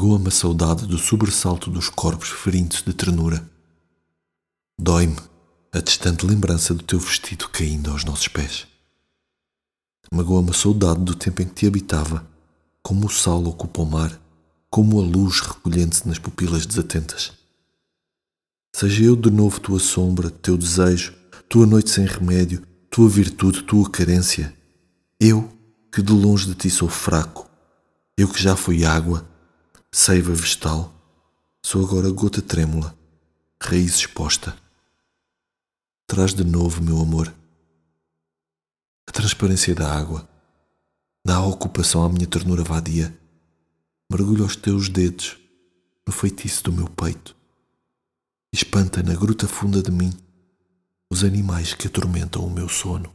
Magoa-me a saudade do sobressalto dos corpos feridos de ternura. Dói-me a distante lembrança do teu vestido caindo aos nossos pés. Magoa-me a saudade do tempo em que te habitava, como o sal ocupa o mar, como a luz recolhendo-se nas pupilas desatentas. Seja eu de novo tua sombra, teu desejo, tua noite sem remédio, tua virtude, tua carência. Eu, que de longe de ti sou fraco, eu que já fui água, seiva vegetal, sou agora gota trêmula, raiz exposta. Traz de novo, meu amor, a transparência da água, dá ocupação à minha ternura vadia, mergulha os teus dedos no feitiço do meu peito, espanta na gruta funda de mim os animais que atormentam o meu sono.